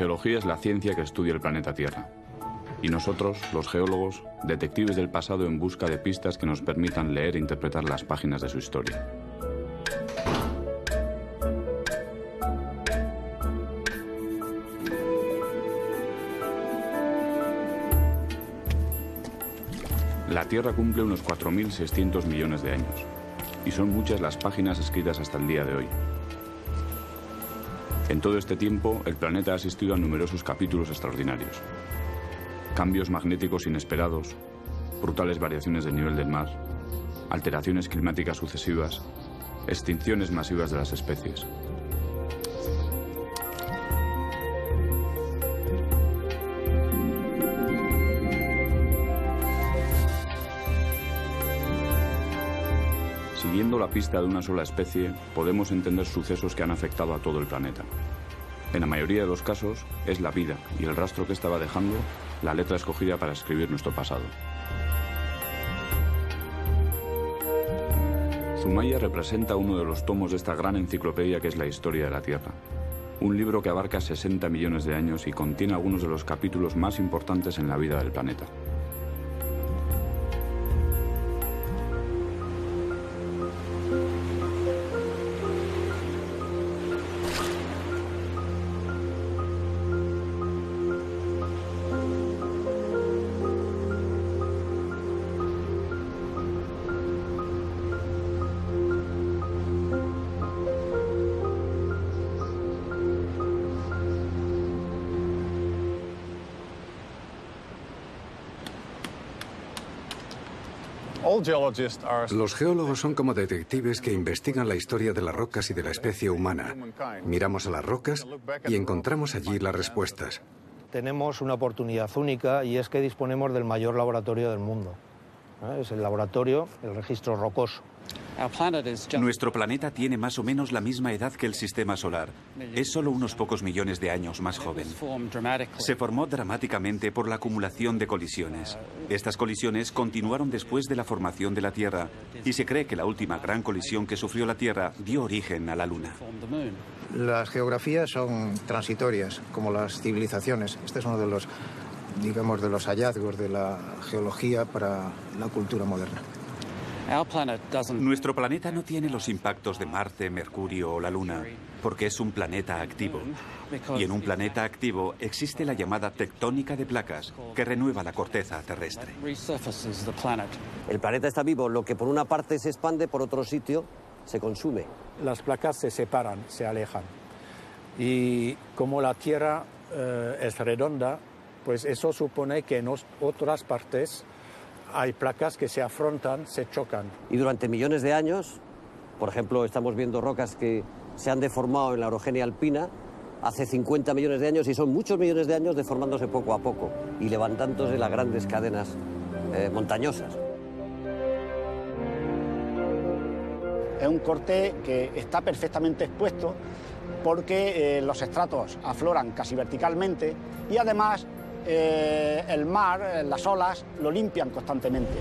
geología es la ciencia que estudia el planeta Tierra. Y nosotros, los geólogos, detectives del pasado en busca de pistas que nos permitan leer e interpretar las páginas de su historia. La Tierra cumple unos 4.600 millones de años, y son muchas las páginas escritas hasta el día de hoy. En todo este tiempo, el planeta ha asistido a numerosos capítulos extraordinarios. Cambios magnéticos inesperados, brutales variaciones del nivel del mar, alteraciones climáticas sucesivas, extinciones masivas de las especies. La pista de una sola especie, podemos entender sucesos que han afectado a todo el planeta. En la mayoría de los casos, es la vida y el rastro que estaba dejando la letra escogida para escribir nuestro pasado. Zumaya representa uno de los tomos de esta gran enciclopedia que es la historia de la Tierra. Un libro que abarca 60 millones de años y contiene algunos de los capítulos más importantes en la vida del planeta. Los geólogos son como detectives que investigan la historia de las rocas y de la especie humana. Miramos a las rocas y encontramos allí las respuestas. Tenemos una oportunidad única y es que disponemos del mayor laboratorio del mundo. ¿eh? Es el laboratorio, el registro rocoso. Nuestro planeta tiene más o menos la misma edad que el sistema solar. Es solo unos pocos millones de años más joven. Se formó dramáticamente por la acumulación de colisiones. Estas colisiones continuaron después de la formación de la Tierra y se cree que la última gran colisión que sufrió la Tierra dio origen a la Luna. Las geografías son transitorias, como las civilizaciones. Este es uno de los, digamos, de los hallazgos de la geología para la cultura moderna. Nuestro planeta no tiene los impactos de Marte, Mercurio o la Luna, porque es un planeta activo. Y en un planeta activo existe la llamada tectónica de placas, que renueva la corteza terrestre. El planeta está vivo, lo que por una parte se expande, por otro sitio se consume. Las placas se separan, se alejan. Y como la Tierra eh, es redonda, pues eso supone que en otras partes hay placas que se afrontan, se chocan. Y durante millones de años, por ejemplo, estamos viendo rocas que se han deformado en la orogenia alpina hace 50 millones de años y son muchos millones de años deformándose poco a poco y levantándose las grandes cadenas eh, montañosas. Es un corte que está perfectamente expuesto porque eh, los estratos afloran casi verticalmente y además eh, el mar, eh, las olas, lo limpian constantemente.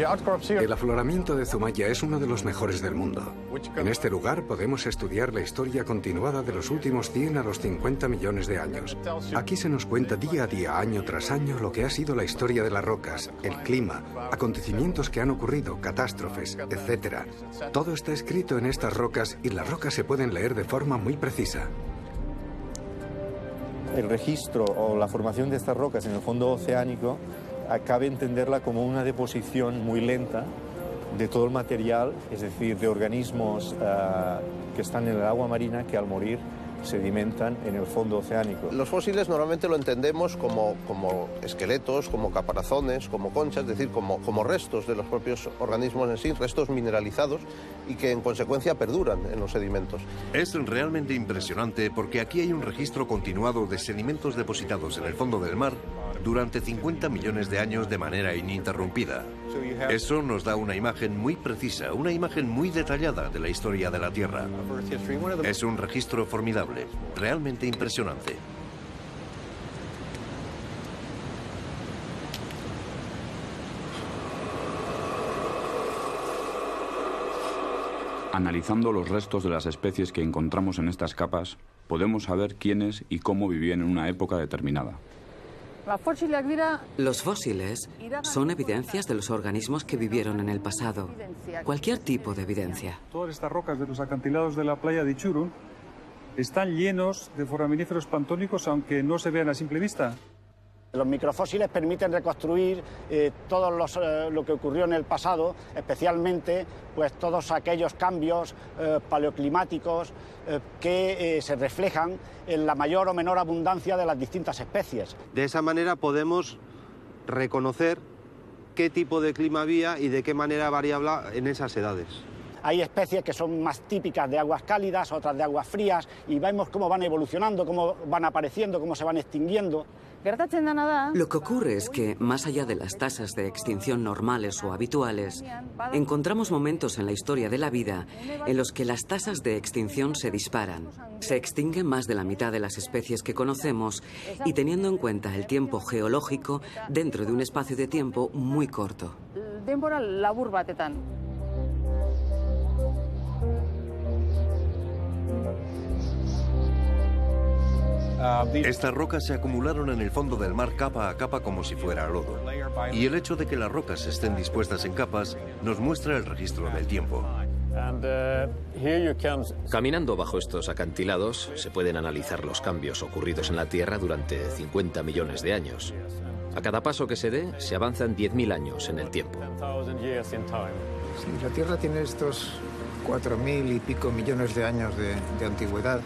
El afloramiento de Zumaya es uno de los mejores del mundo. En este lugar podemos estudiar la historia continuada de los últimos 100 a los 50 millones de años. Aquí se nos cuenta día a día, año tras año, lo que ha sido la historia de las rocas, el clima, acontecimientos que han ocurrido, catástrofes, etc. Todo está escrito en estas rocas y las rocas se pueden leer de forma muy precisa. El registro o la formación de estas rocas en el fondo oceánico acabe entenderla como una deposición muy lenta de todo el material, es decir, de organismos ah, que están en el agua marina que al morir sedimentan en el fondo oceánico. Los fósiles normalmente lo entendemos como, como esqueletos, como caparazones, como conchas, es decir, como, como restos de los propios organismos en sí, restos mineralizados y que en consecuencia perduran en los sedimentos. Es realmente impresionante porque aquí hay un registro continuado de sedimentos depositados en el fondo del mar durante 50 millones de años de manera ininterrumpida. Eso nos da una imagen muy precisa, una imagen muy detallada de la historia de la Tierra. Es un registro formidable, realmente impresionante. Analizando los restos de las especies que encontramos en estas capas, podemos saber quiénes y cómo vivían en una época determinada. Los fósiles son evidencias de los organismos que vivieron en el pasado. Cualquier tipo de evidencia. Todas estas rocas de los acantilados de la playa de Ichurun están llenos de foraminíferos pantónicos, aunque no se vean a simple vista. Los microfósiles permiten reconstruir eh, todo eh, lo que ocurrió en el pasado, especialmente pues, todos aquellos cambios eh, paleoclimáticos que se reflejan en la mayor o menor abundancia de las distintas especies. De esa manera podemos reconocer qué tipo de clima había y de qué manera variaba en esas edades. Hay especies que son más típicas de aguas cálidas, otras de aguas frías, y vemos cómo van evolucionando, cómo van apareciendo, cómo se van extinguiendo. Lo que ocurre es que, más allá de las tasas de extinción normales o habituales, encontramos momentos en la historia de la vida en los que las tasas de extinción se disparan. Se extinguen más de la mitad de las especies que conocemos y teniendo en cuenta el tiempo geológico dentro de un espacio de tiempo muy corto. Estas rocas se acumularon en el fondo del mar capa a capa como si fuera lodo. Y el hecho de que las rocas estén dispuestas en capas nos muestra el registro del tiempo. Caminando bajo estos acantilados se pueden analizar los cambios ocurridos en la Tierra durante 50 millones de años. A cada paso que se dé, se avanzan 10.000 años en el tiempo. la Tierra tiene estos 4.000 y pico millones de años de antigüedad.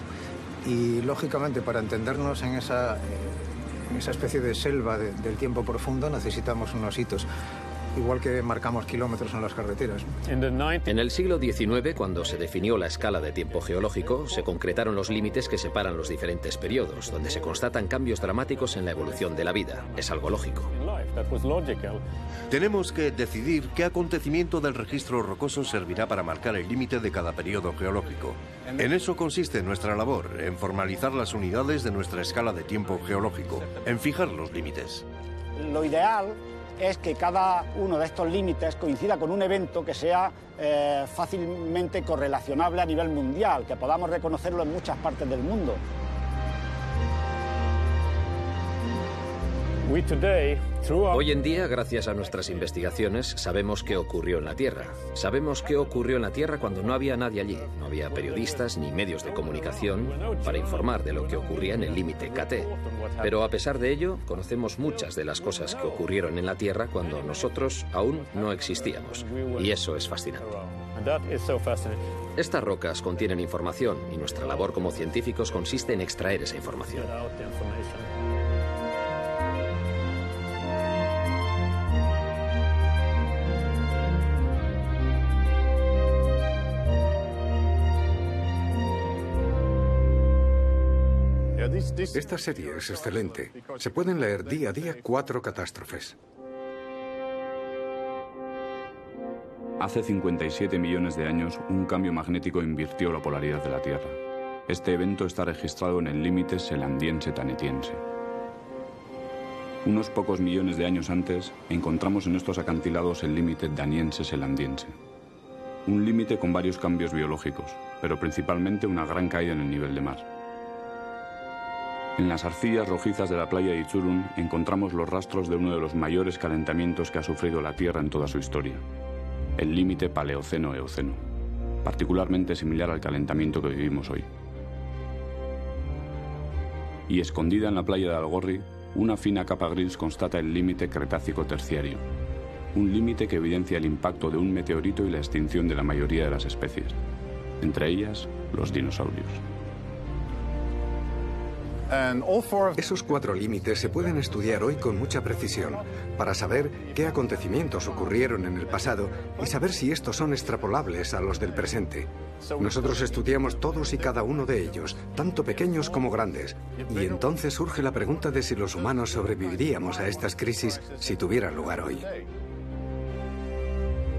Y lógicamente para entendernos en esa, en esa especie de selva del tiempo profundo necesitamos unos hitos igual que marcamos kilómetros en las carreteras. En el siglo XIX, cuando se definió la escala de tiempo geológico, se concretaron los límites que separan los diferentes periodos, donde se constatan cambios dramáticos en la evolución de la vida. Es algo lógico. Tenemos que decidir qué acontecimiento del registro rocoso servirá para marcar el límite de cada periodo geológico. En eso consiste nuestra labor, en formalizar las unidades de nuestra escala de tiempo geológico, en fijar los límites. Lo ideal es que cada uno de estos límites coincida con un evento que sea eh, fácilmente correlacionable a nivel mundial, que podamos reconocerlo en muchas partes del mundo. Hoy en día, gracias a nuestras investigaciones, sabemos qué ocurrió en la Tierra. Sabemos qué ocurrió en la Tierra cuando no había nadie allí. No había periodistas ni medios de comunicación para informar de lo que ocurría en el límite KT. Pero a pesar de ello, conocemos muchas de las cosas que ocurrieron en la Tierra cuando nosotros aún no existíamos. Y eso es fascinante. Estas rocas contienen información y nuestra labor como científicos consiste en extraer esa información. Esta serie es excelente. Se pueden leer día a día cuatro catástrofes. Hace 57 millones de años, un cambio magnético invirtió la polaridad de la Tierra. Este evento está registrado en el límite selandiense-tanetiense. Unos pocos millones de años antes, encontramos en estos acantilados el límite daniense-selandiense. Un límite con varios cambios biológicos, pero principalmente una gran caída en el nivel de mar. En las arcillas rojizas de la playa de Ichurun encontramos los rastros de uno de los mayores calentamientos que ha sufrido la Tierra en toda su historia, el límite Paleoceno-Eoceno, particularmente similar al calentamiento que vivimos hoy. Y escondida en la playa de Algorri, una fina capa gris constata el límite Cretácico-Terciario, un límite que evidencia el impacto de un meteorito y la extinción de la mayoría de las especies, entre ellas los dinosaurios. Esos cuatro límites se pueden estudiar hoy con mucha precisión para saber qué acontecimientos ocurrieron en el pasado y saber si estos son extrapolables a los del presente. Nosotros estudiamos todos y cada uno de ellos, tanto pequeños como grandes, y entonces surge la pregunta de si los humanos sobreviviríamos a estas crisis si tuvieran lugar hoy.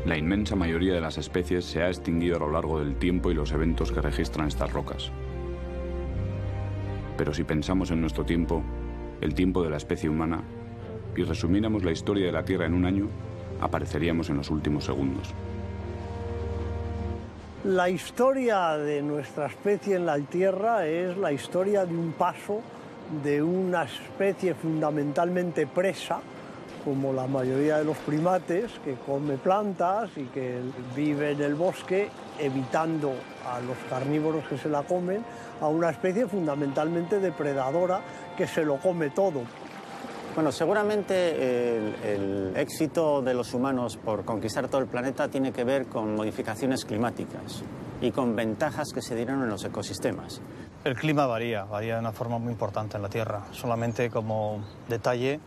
La inmensa mayoría de las especies se ha extinguido a lo largo del tiempo y los eventos que registran estas rocas. Pero si pensamos en nuestro tiempo, el tiempo de la especie humana, y resumiéramos la historia de la Tierra en un año, apareceríamos en los últimos segundos. La historia de nuestra especie en la Tierra es la historia de un paso de una especie fundamentalmente presa, como la mayoría de los primates, que come plantas y que vive en el bosque, evitando a los carnívoros que se la comen, a una especie fundamentalmente depredadora que se lo come todo. Bueno, seguramente el, éxito de los humanos por conquistar todo el planeta tiene que ver con modificaciones climáticas y con ventajas que se dieron en los ecosistemas. El clima varía, varía de una forma muy importante en la Tierra. Solamente como detalle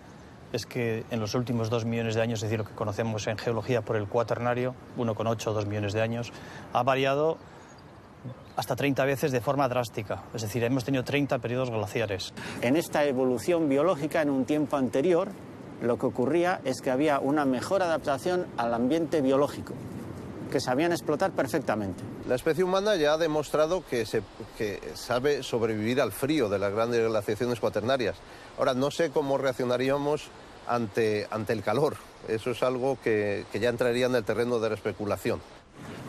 es que en los últimos dos millones de años, es decir, lo que conocemos en geología por el cuaternario, 1,8 o 2 millones de años, ha variado hasta 30 veces de forma drástica. Es decir, hemos tenido 30 periodos glaciares. En esta evolución biológica, en un tiempo anterior, lo que ocurría es que había una mejor adaptación al ambiente biológico, que sabían explotar perfectamente. La especie humana ya ha demostrado que, se, sabe sobrevivir al frío de las grandes glaciaciones cuaternarias. Ahora, no sé cómo reaccionaríamos ante, ante el calor. Eso es algo que, que ya entraría en el terreno de la especulación.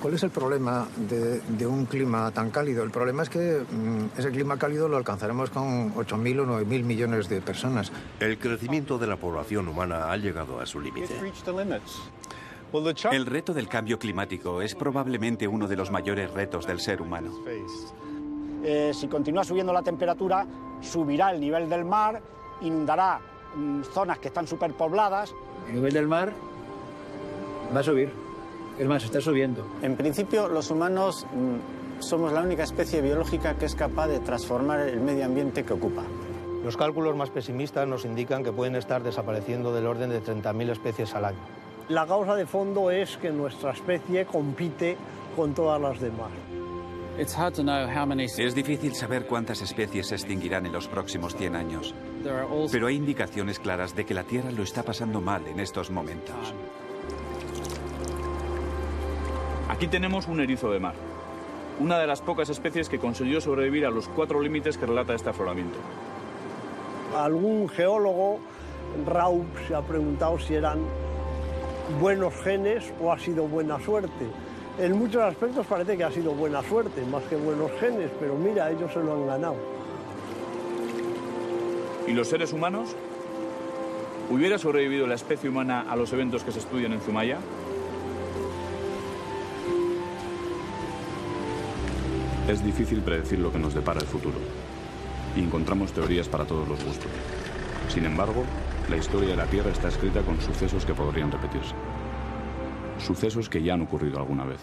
¿Cuál es el problema de, un clima tan cálido? El problema es que mm, ese clima cálido lo alcanzaremos con 8.000 o 9.000 millones de personas. El crecimiento de la población humana ha llegado a su límite. El reto del cambio climático es probablemente uno de los mayores retos del ser humano. Eh, si continúa subiendo la temperatura, subirá el nivel del mar, inundará mm, zonas que están superpobladas. El nivel del mar va a subir. Es más, está subiendo. En principio, los humanos mm, somos la única especie biológica que es capaz de transformar el medio ambiente que ocupa. Los cálculos más pesimistas nos indican que pueden estar desapareciendo del orden de 30.000 especies al año. La causa de fondo es que nuestra especie compite con todas las demás. Es difícil saber cuántas especies se extinguirán en los próximos 100 años, pero hay indicaciones claras de que la Tierra lo está pasando mal en estos momentos. Aquí tenemos un erizo de mar, una de las pocas especies que consiguió sobrevivir a los cuatro límites que relata este afloramiento. Algún geólogo, Raup, se ha preguntado si eran buenos genes o ha sido buena suerte. En muchos aspectos parece que ha sido buena suerte, más que buenos genes, pero mira, ellos se lo han ganado. ¿Y los seres humanos? ¿Hubiera sobrevivido la especie humana a los eventos que se estudian en Zumaya? Es difícil predecir lo que nos depara el futuro. Y encontramos teorías para todos los gustos. Sin embargo, la historia de la Tierra está escrita con sucesos que podrían repetirse. Sucesos que ya han ocurrido alguna vez.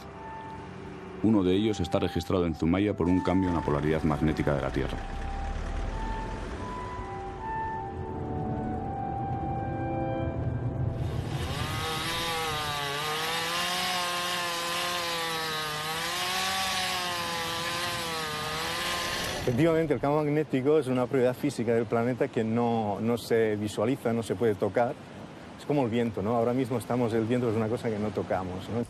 Uno de ellos está registrado en Zumaya por un cambio en la polaridad magnética de la Tierra. Efectivamente, el campo magnético es una propiedad física del planeta que no, no, se visualiza, no se puede tocar. Es como el viento, ¿no? Ahora mismo estamos, el viento es una cosa que no tocamos, ¿no?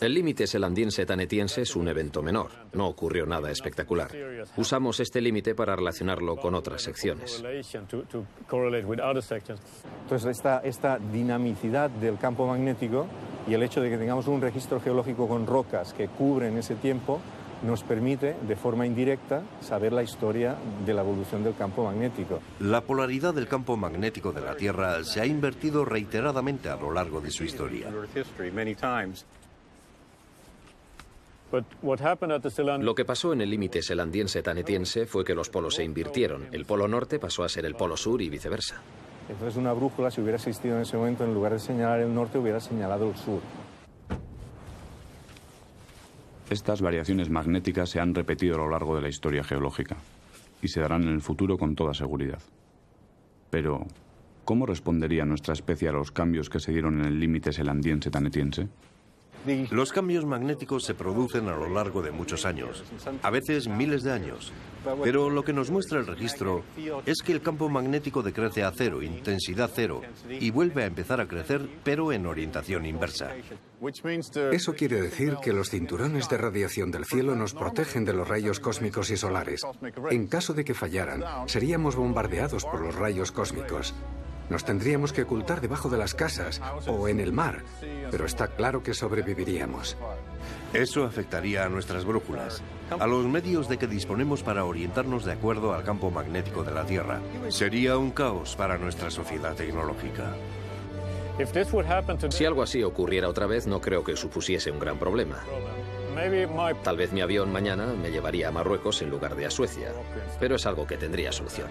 El límite selandiense-tanetiense es un evento menor, no ocurrió nada espectacular. Usamos este límite para relacionarlo con otras secciones. Entonces, esta, esta dinamicidad del campo magnético y el hecho de que tengamos un registro geológico con rocas que cubren ese tiempo nos permite, de forma indirecta, saber la historia de la evolución del campo magnético. La polaridad del campo magnético de la Tierra se ha invertido reiteradamente a lo largo de su historia. Lo que pasó en el límite selandiense-tanetiense fue que los polos se invirtieron. El polo norte pasó a ser el polo sur y viceversa. Entonces una brújula, si hubiera existido en ese momento, en lugar de señalar el norte, hubiera señalado el sur. Estas variaciones magnéticas se han repetido a lo largo de la historia geológica. y se darán en el futuro con toda seguridad. Pero, ¿cómo respondería nuestra especie a los cambios que se dieron en el límite selandiense-tanetiense? Los cambios magnéticos se producen a lo largo de muchos años, a veces miles de años. Pero lo que nos muestra el registro es que el campo magnético decrece a cero, intensidad cero, y vuelve a empezar a crecer, pero en orientación inversa. Eso quiere decir que los cinturones de radiación del cielo nos protegen de los rayos cósmicos y solares. En caso de que fallaran, seríamos bombardeados por los rayos cósmicos. Nos tendríamos que ocultar debajo de las casas o en el mar, pero está claro que sobreviviríamos. Eso afectaría a nuestras brújulas, a los medios de que disponemos para orientarnos de acuerdo al campo magnético de la Tierra. Sería un caos para nuestra sociedad tecnológica. Si algo así ocurriera otra vez, no creo que supusiese un gran problema. Tal vez mi avión mañana me llevaría a Marruecos en lugar de a Suecia, pero es algo que tendría solución.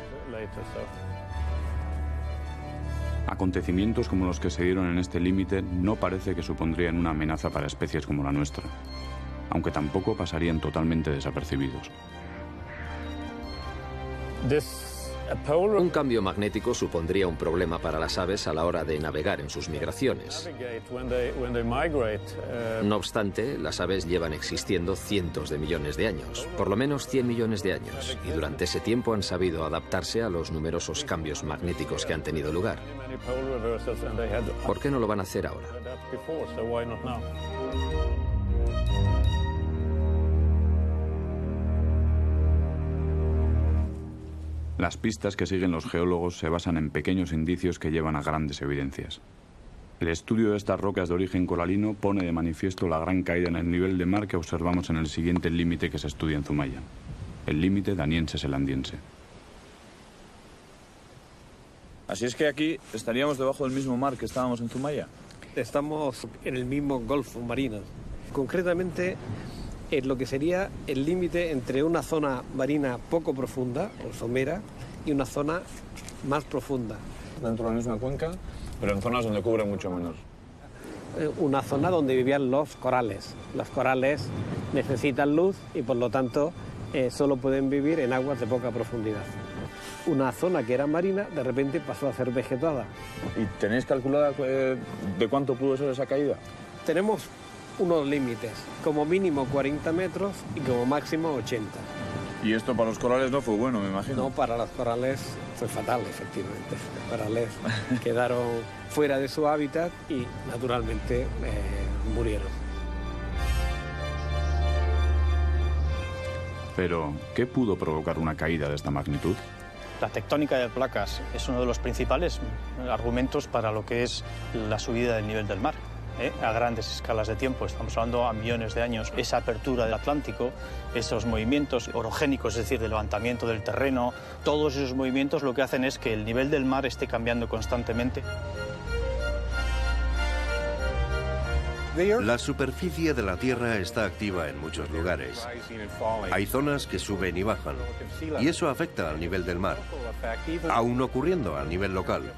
Acontecimientos como los que se dieron en este límite no parece que supondrían una amenaza para especies como la nuestra, aunque tampoco pasarían totalmente desapercibidos. Un cambio magnético supondría un problema para las aves a la hora de navegar en sus migraciones. No obstante, las aves llevan existiendo cientos de millones de años, por lo menos 100 millones de años, y durante ese tiempo han sabido adaptarse a los numerosos cambios magnéticos que han tenido lugar. ¿Por qué no lo van a hacer ahora? Las pistas que siguen los geólogos se basan en pequeños indicios que llevan a grandes evidencias. El estudio de estas rocas de origen coralino pone de manifiesto la gran caída en el nivel de mar que observamos en el siguiente límite que se estudia en Zumaya, el límite daniense-selandiense. Así es que aquí estaríamos debajo del mismo mar que estábamos en Zumaya. Estamos en el mismo golfo marino. Concretamente, en lo que sería el límite entre una zona marina poco profunda, o somera, y una zona más profunda. Dentro de la misma cuenca, pero en zonas donde cubre mucho menos. Eh, una zona donde vivían los corales. Los corales necesitan luz y por lo tanto eh, solo pueden vivir en aguas de poca profundidad. Una zona que era marina de repente pasó a ser vegetada. ¿Y tenéis calculada eh, de cuánto pudo ser esa caída? Tenemos unos límites, como mínimo 40 metros y como máximo 80. Y esto para los corales no fue bueno, me imagino. No, para los corales fue fatal, efectivamente. Los corales quedaron fuera de su hábitat y naturalmente eh, murieron. Pero, ¿qué pudo provocar una caída de esta magnitud? La tectónica de placas es uno de los principales argumentos para lo que es la subida del nivel del mar. ¿Eh? a grandes escalas de tiempo, estamos hablando a millones de años, esa apertura del Atlántico, esos movimientos orogénicos, es decir, de levantamiento del terreno, todos esos movimientos lo que hacen es que el nivel del mar esté cambiando constantemente. La superficie de la Tierra está activa en muchos lugares. Hay zonas que suben y bajan, y eso afecta al nivel del mar, aún ocurriendo a nivel local.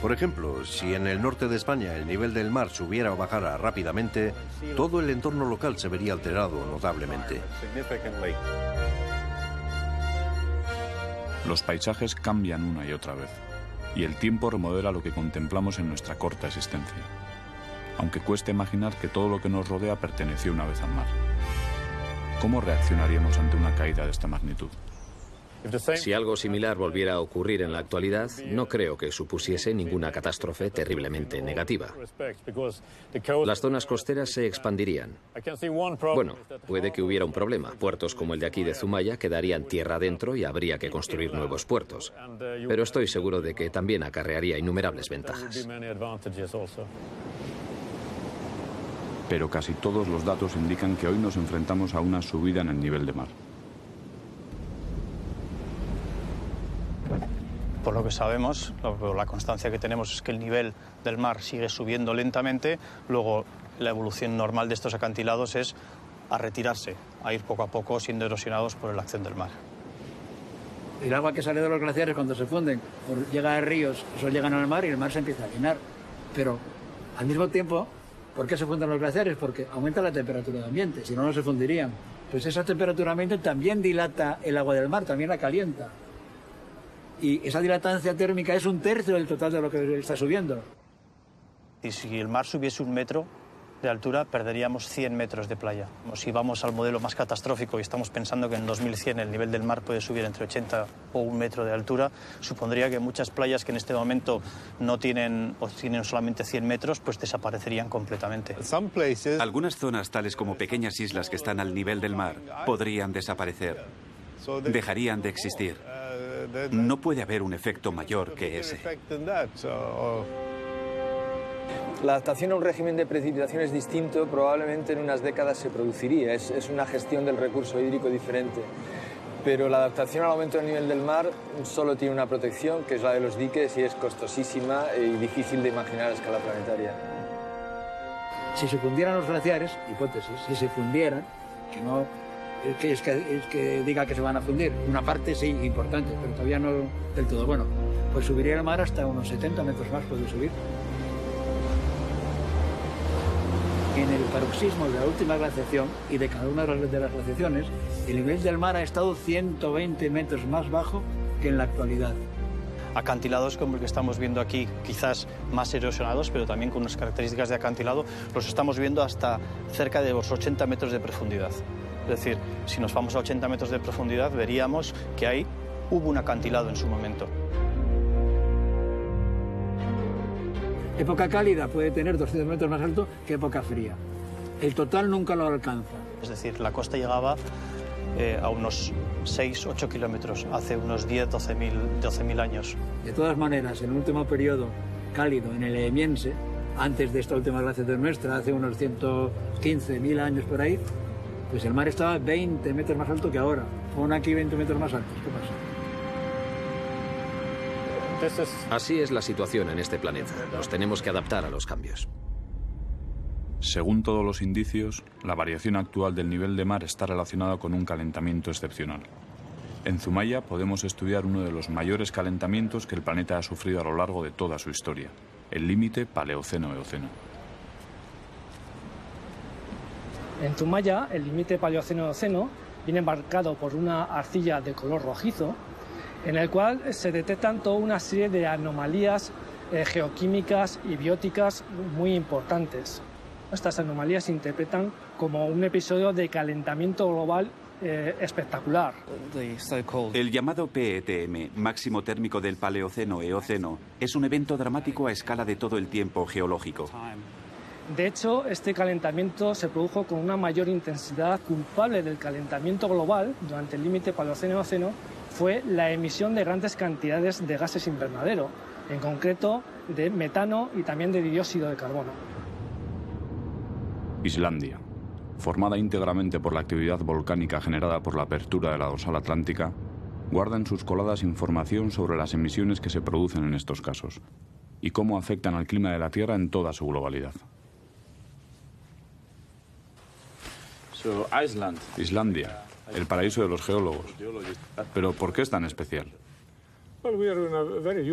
Por ejemplo, si en el norte de España el nivel del mar subiera o bajara rápidamente, todo el entorno local se vería alterado notablemente. Los paisajes cambian una y otra vez, y el tiempo remodela lo que contemplamos en nuestra corta existencia aunque cueste imaginar que todo lo que nos rodea perteneció una vez al mar. ¿Cómo reaccionaríamos ante una caída de esta magnitud? Si algo similar volviera a ocurrir en la actualidad, no creo que supusiese ninguna catástrofe terriblemente negativa. Las zonas costeras se expandirían. Bueno, puede que hubiera un problema. Puertos como el de aquí de Zumaya quedarían tierra adentro y habría que construir nuevos puertos. Pero estoy seguro de que también acarrearía innumerables ventajas pero casi todos los datos indican que hoy nos enfrentamos a una subida en el nivel de mar. Por lo que sabemos, la constancia que tenemos es que el nivel del mar sigue subiendo lentamente, luego la evolución normal de estos acantilados es a retirarse, a ir poco a poco siendo erosionados por la acción del mar. El agua que sale de los glaciares cuando se funden llega a ríos, eso llegan al mar y el mar se empieza a llenar. Pero al mismo tiempo ¿Por qué se funden los glaciares? Porque aumenta la temperatura del ambiente, si no, no se fundirían. pues esa temperatura ambiente también dilata el agua del mar, también la calienta. Y esa dilatancia térmica es un tercio del total de lo que está subiendo. Y si el mar subiese un metro, de altura perderíamos 100 metros de playa. Si vamos al modelo más catastrófico y estamos pensando que en 2100 el nivel del mar puede subir entre 80 o un metro de altura, supondría que muchas playas que en este momento no tienen o tienen solamente 100 metros, pues desaparecerían completamente. Algunas zonas, tales como pequeñas islas que están al nivel del mar, podrían desaparecer. Dejarían de existir. No puede haber un efecto mayor que ese. La adaptación a un régimen de precipitaciones distinto probablemente en unas décadas se produciría. Es, una gestión del recurso hídrico diferente. Pero la adaptación al aumento del nivel del mar solo tiene una protección, que es la de los diques, y es costosísima y difícil de imaginar a escala planetaria. Si se fundieran los glaciares, hipótesis, si se fundieran, que no que, es que diga que se van a fundir, una parte sí, importante, pero todavía no del todo. Bueno, pues subiría el mar hasta unos 70 metros más, puede subir. En el paroxismo de la última glaciación y de cada una de las glaciaciones, el nivel del mar ha estado 120 metros más bajo que en la actualidad. Acantilados como el que estamos viendo aquí, quizás más erosionados, pero también con unas características de acantilado, los estamos viendo hasta cerca de los 80 metros de profundidad. Es decir, si nos vamos a 80 metros de profundidad, veríamos que ahí hubo un acantilado en su momento. Época cálida puede tener 200 metros más alto que época fría. El total nunca lo alcanza. Es decir, la costa llegaba eh, a unos 6-8 kilómetros hace unos 10, 12 mil años. De todas maneras, en el último periodo cálido, en el Emiense, antes de esta última glaciación nuestra, hace unos 115 mil años por ahí, pues el mar estaba 20 metros más alto que ahora. Pon aquí 20 metros más altos. ¿Qué pasa? Así es la situación en este planeta. Nos tenemos que adaptar a los cambios. Según todos los indicios, la variación actual del nivel de mar está relacionada con un calentamiento excepcional. En Zumaya podemos estudiar uno de los mayores calentamientos que el planeta ha sufrido a lo largo de toda su historia, el límite Paleoceno-Eoceno. En Zumaya, el límite Paleoceno-Eoceno viene marcado por una arcilla de color rojizo en el cual se detectan toda una serie de anomalías eh, geoquímicas y bióticas muy importantes. Estas anomalías se interpretan como un episodio de calentamiento global eh, espectacular. El llamado PETM, máximo térmico del Paleoceno-Eoceno, es un evento dramático a escala de todo el tiempo geológico. De hecho, este calentamiento se produjo con una mayor intensidad culpable del calentamiento global durante el límite Paleoceno-Eoceno fue la emisión de grandes cantidades de gases invernadero, en concreto de metano y también de dióxido de carbono. Islandia, formada íntegramente por la actividad volcánica generada por la apertura de la dorsal atlántica, guarda en sus coladas información sobre las emisiones que se producen en estos casos y cómo afectan al clima de la Tierra en toda su globalidad. Islandia, el paraíso de los geólogos. Pero ¿por qué es tan especial?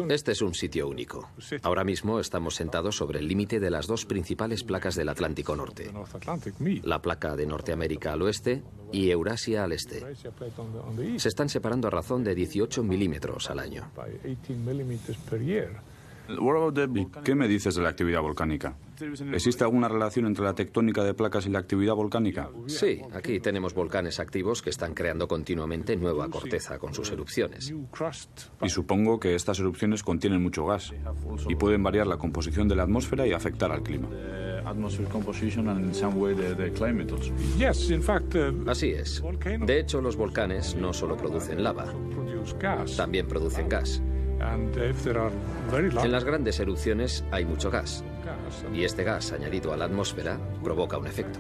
Este es un sitio único. Ahora mismo estamos sentados sobre el límite de las dos principales placas del Atlántico Norte. La placa de Norteamérica al oeste y Eurasia al este. Se están separando a razón de 18 milímetros al año. Qué me dices de la actividad volcánica? ¿Existe alguna relación entre la tectónica de placas y la actividad volcánica? Sí, aquí tenemos volcanes activos que están creando continuamente nueva corteza con sus erupciones. Y supongo que estas erupciones contienen mucho gas y pueden variar la composición de la atmósfera y afectar al clima. Así es. De hecho, los volcanes no solo producen lava, también producen gas. En las grandes erupciones hay mucho gas y este gas añadido a la atmósfera provoca un efecto.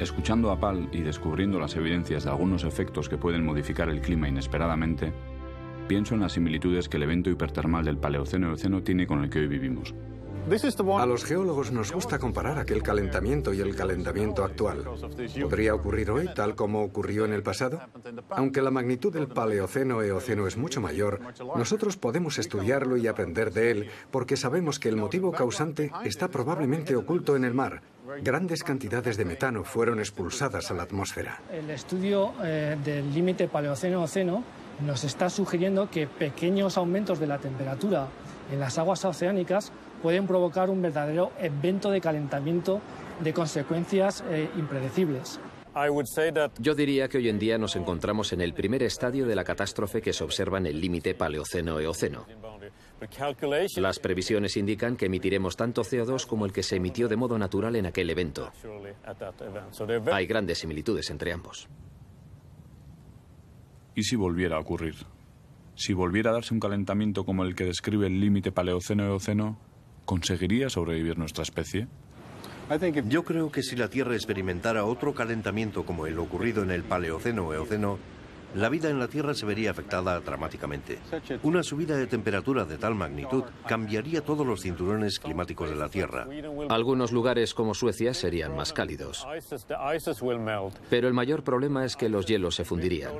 Escuchando a Pal y descubriendo las evidencias de algunos efectos que pueden modificar el clima inesperadamente, pienso en las similitudes que el evento hipertermal del Paleoceno-Eoceno tiene con el que hoy vivimos. A los geólogos nos gusta comparar aquel calentamiento y el calentamiento actual. ¿Podría ocurrir hoy tal como ocurrió en el pasado? Aunque la magnitud del Paleoceno-Eoceno es mucho mayor, nosotros podemos estudiarlo y aprender de él porque sabemos que el motivo causante está probablemente oculto en el mar. Grandes cantidades de metano fueron expulsadas a la atmósfera. El estudio eh, del límite Paleoceno-Oceno nos está sugiriendo que pequeños aumentos de la temperatura en las aguas oceánicas pueden provocar un verdadero evento de calentamiento de consecuencias eh, impredecibles. Yo diría que hoy en día nos encontramos en el primer estadio de la catástrofe que se observa en el límite Paleoceno-Eoceno. Las previsiones indican que emitiremos tanto CO2 como el que se emitió de modo natural en aquel evento. Hay grandes similitudes entre ambos. ¿Y si volviera a ocurrir? Si volviera a darse un calentamiento como el que describe el límite Paleoceno-Eoceno, ¿conseguiría sobrevivir nuestra especie? Yo creo que si la Tierra experimentara otro calentamiento como el ocurrido en el Paleoceno-Eoceno, la vida en la Tierra se vería afectada dramáticamente. Una subida de temperatura de tal magnitud cambiaría todos los cinturones climáticos de la Tierra. Algunos lugares como Suecia serían más cálidos. Pero el mayor problema es que los hielos se fundirían.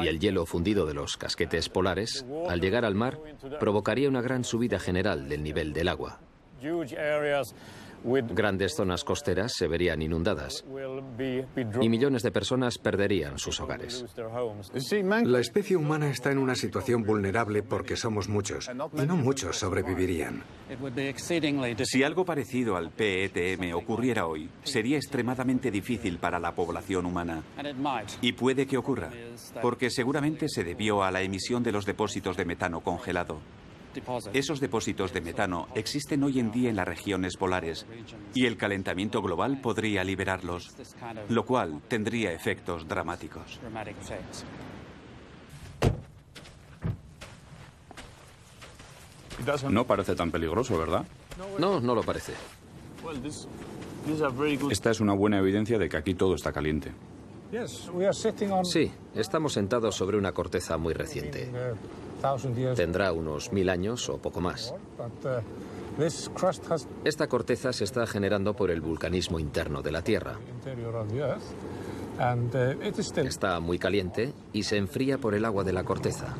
Y el hielo fundido de los casquetes polares, al llegar al mar, provocaría una gran subida general del nivel del agua. Grandes zonas costeras se verían inundadas y millones de personas perderían sus hogares. La especie humana está en una situación vulnerable porque somos muchos y no muchos sobrevivirían. Si algo parecido al PETM ocurriera hoy, sería extremadamente difícil para la población humana. Y puede que ocurra, porque seguramente se debió a la emisión de los depósitos de metano congelado. Esos depósitos de metano existen hoy en día en las regiones polares y el calentamiento global podría liberarlos, lo cual tendría efectos dramáticos. No parece tan peligroso, ¿verdad? No, no lo parece. Esta es una buena evidencia de que aquí todo está caliente. Sí, estamos sentados sobre una corteza muy reciente. Tendrá unos mil años o poco más. Esta corteza se está generando por el vulcanismo interno de la Tierra. Está muy caliente y se enfría por el agua de la corteza.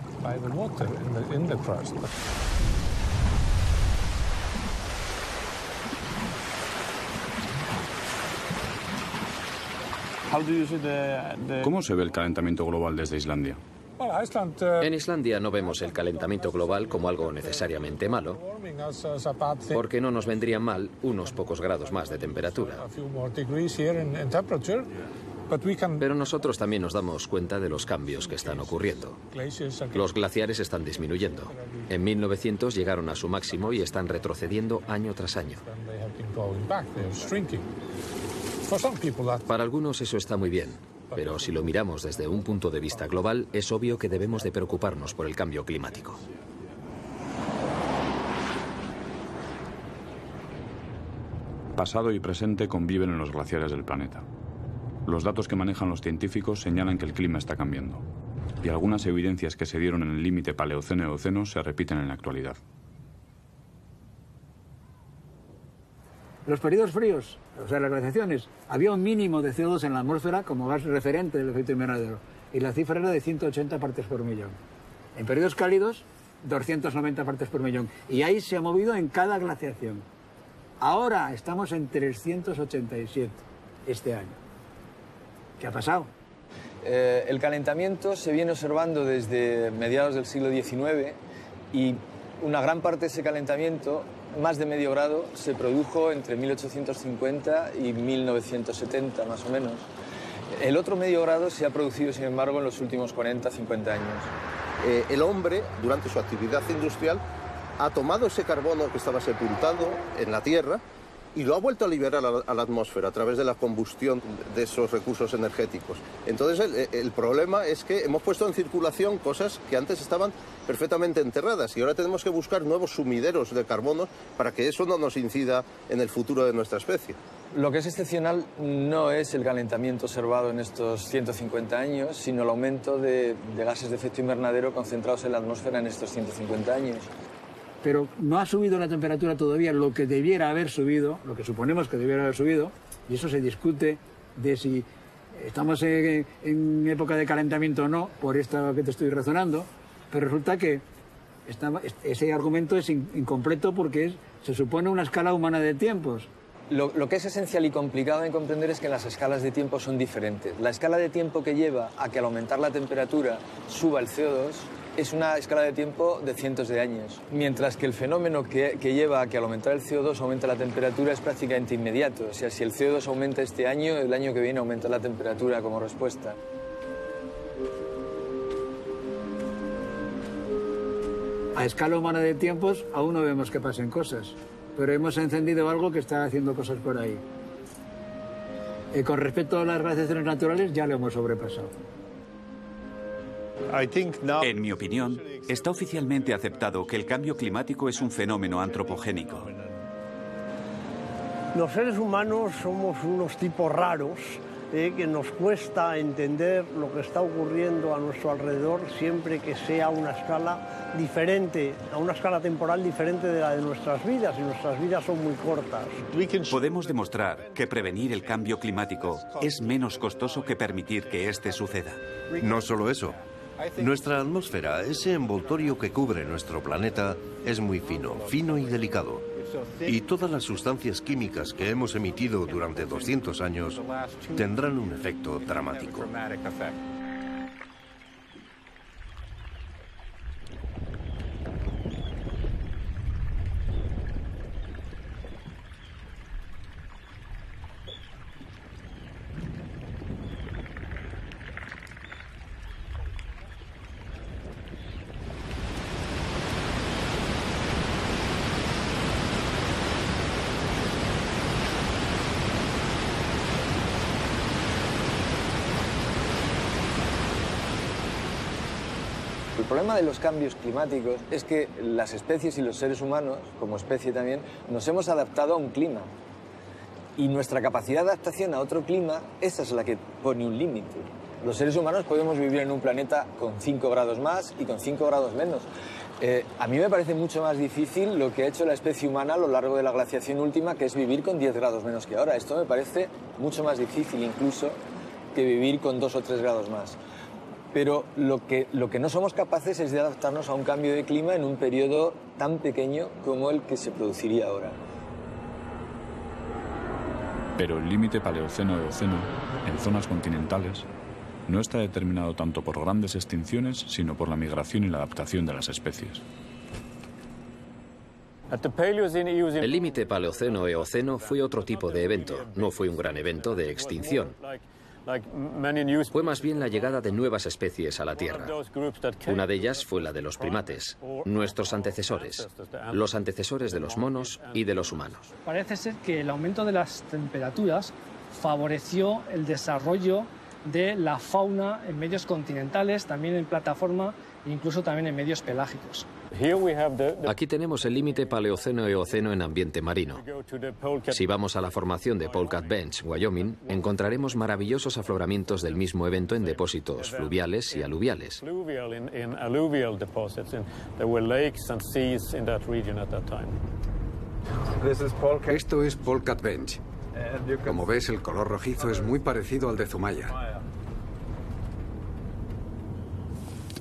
¿Cómo se ve el calentamiento global desde Islandia? En Islandia no vemos el calentamiento global como algo necesariamente malo, porque no nos vendrían mal unos pocos grados más de temperatura. Pero nosotros también nos damos cuenta de los cambios que están ocurriendo. Los glaciares están disminuyendo. En 1900 llegaron a su máximo y están retrocediendo año tras año. Para algunos eso está muy bien, pero si lo miramos desde un punto de vista global, es obvio que debemos de preocuparnos por el cambio climático. Pasado y presente conviven en los glaciares del planeta. Los datos que manejan los científicos señalan que el clima está cambiando, y algunas evidencias que se dieron en el límite Paleoceno-Eoceno se repiten en la actualidad. Los periodos fríos, o sea, las glaciaciones, había un mínimo de CO2 en la atmósfera como gas referente del efecto invernadero, y la cifra era de 180 partes por millón. En periodos cálidos, 290 partes por millón. Y ahí se ha movido en cada glaciación. Ahora estamos en 387 este año. ¿Qué ha pasado? Eh, el calentamiento se viene observando desde mediados del siglo XIX y una gran parte de ese calentamiento, más de medio grado, se produjo entre 1850 y 1970 más o menos. El otro medio grado se ha producido, sin embargo, en los últimos 40, 50 años. Eh, el hombre, durante su actividad industrial, ha tomado ese carbono que estaba sepultado en la Tierra y lo ha vuelto a liberar a la, atmósfera a través de la combustión de esos recursos energéticos. Entonces el, problema es que hemos puesto en circulación cosas que antes estaban perfectamente enterradas y ahora tenemos que buscar nuevos sumideros de carbono para que eso no nos incida en el futuro de nuestra especie. Lo que es excepcional no es el calentamiento observado en estos 150 años, sino el aumento de, de gases de efecto invernadero concentrados en la atmósfera en estos 150 años. Pero no ha subido la temperatura todavía lo que debiera haber subido, lo que suponemos que debiera haber subido, y eso se discute de si estamos en, época de calentamiento o no, por esto que te estoy razonando, pero resulta que ese argumento es incompleto porque se supone una escala humana de tiempos. Lo, lo, que es esencial y complicado de comprender es que las escalas de tiempo son diferentes. La escala de tiempo que lleva a que al aumentar la temperatura suba el CO2 es una escala de tiempo de cientos de años, mientras que el fenómeno que, lleva a que al aumentar el CO2 aumente la temperatura es prácticamente inmediato. O sea, si el CO2 aumenta este año, el año que viene aumenta la temperatura como respuesta. A escala humana de tiempos aún no vemos que pasen cosas, pero hemos encendido algo que está haciendo cosas por ahí. Y con respecto a las radiaciones naturales ya lo hemos sobrepasado. En mi opinión, está oficialmente aceptado que el cambio climático es un fenómeno antropogénico. Los seres humanos somos unos tipos raros eh, que nos cuesta entender lo que está ocurriendo a nuestro alrededor siempre que sea a una escala diferente, a una escala temporal diferente de la de nuestras vidas y nuestras vidas son muy cortas. Podemos demostrar que prevenir el cambio climático es menos costoso que permitir que éste suceda. No solo eso, nuestra atmósfera, ese envoltorio que cubre nuestro planeta, es muy fino, fino y delicado. Y todas las sustancias químicas que hemos emitido durante 200 años tendrán un efecto dramático. De los cambios climáticos es que las especies y los seres humanos, como especie también, nos hemos adaptado a un clima. Y nuestra capacidad de adaptación a otro clima, esa es la que pone un límite. Los seres humanos podemos vivir en un planeta con 5 grados más y con 5 grados menos. Eh, a mí me parece mucho más difícil lo que ha hecho la especie humana a lo largo de la glaciación última, que es vivir con 10 grados menos que ahora. Esto me parece mucho más difícil incluso que vivir con 2 o 3 grados más pero lo que, lo que no somos capaces es de adaptarnos a un cambio de clima en un periodo tan pequeño como el que se produciría ahora. Pero el límite paleoceno-eoceno, en zonas continentales, no está determinado tanto por grandes extinciones, sino por la migración y la adaptación de las especies. El límite paleoceno-eoceno fue otro tipo de evento, no fue un gran evento de extinción. Fue más bien la llegada de nuevas especies a la Tierra. Una de ellas fue la de los primates, nuestros antecesores, los antecesores de los monos y de los humanos. Parece ser que el aumento de las temperaturas favoreció el desarrollo de la fauna en medios continentales, también en plataforma e incluso también en medios pelágicos. Aquí tenemos el límite paleoceno-eoceno en ambiente marino. Si vamos a la formación de Polecat Bench, Wyoming, encontraremos maravillosos afloramientos del mismo evento en depósitos fluviales y aluviales. Esto es Polecat Bench. Como ves, el color rojizo es muy parecido al de Zumaya.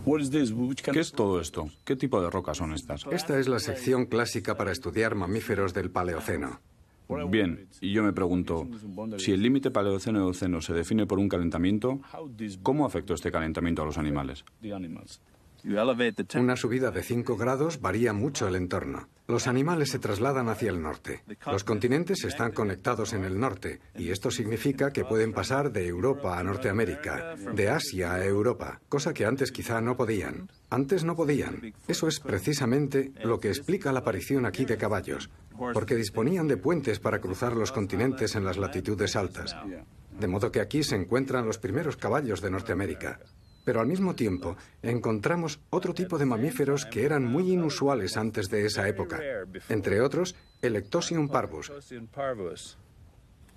¿Qué es todo esto? ¿Qué tipo de rocas son estas? Esta es la sección clásica para estudiar mamíferos del Paleoceno. Bien, y yo me pregunto, si el límite paleoceno-eoceno se define por un calentamiento, ¿cómo afectó este calentamiento a los animales? Una subida de 5 grados varía mucho el entorno. Los animales se trasladan hacia el norte. Los continentes están conectados en el norte y esto significa que pueden pasar de Europa a Norteamérica, de Asia a Europa, cosa que antes quizá no podían. Antes no podían. Eso es precisamente lo que explica la aparición aquí de caballos, porque disponían de puentes para cruzar los continentes en las latitudes altas. De modo que aquí se encuentran los primeros caballos de Norteamérica. Pero al mismo tiempo encontramos otro tipo de mamíferos que eran muy inusuales antes de esa época, entre otros el Ectosium parvus.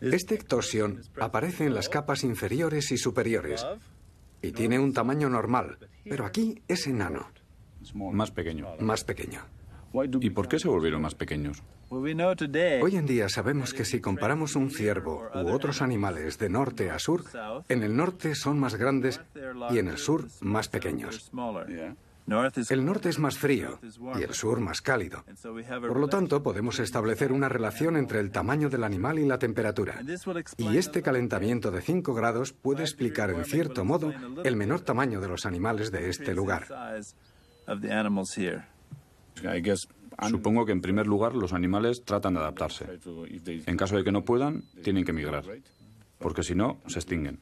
Este Ectosion aparece en las capas inferiores y superiores y tiene un tamaño normal, pero aquí es enano. Más pequeño. Más pequeño. ¿Y por qué se volvieron más pequeños? Hoy en día sabemos que si comparamos un ciervo u otros animales de norte a sur, en el norte son más grandes y en el sur más pequeños. El norte es más frío y el sur más cálido. Por lo tanto, podemos establecer una relación entre el tamaño del animal y la temperatura. Y este calentamiento de 5 grados puede explicar, en cierto modo, el menor tamaño de los animales de este lugar. Supongo que en primer lugar los animales tratan de adaptarse. En caso de que no puedan, tienen que migrar, porque si no, se extinguen.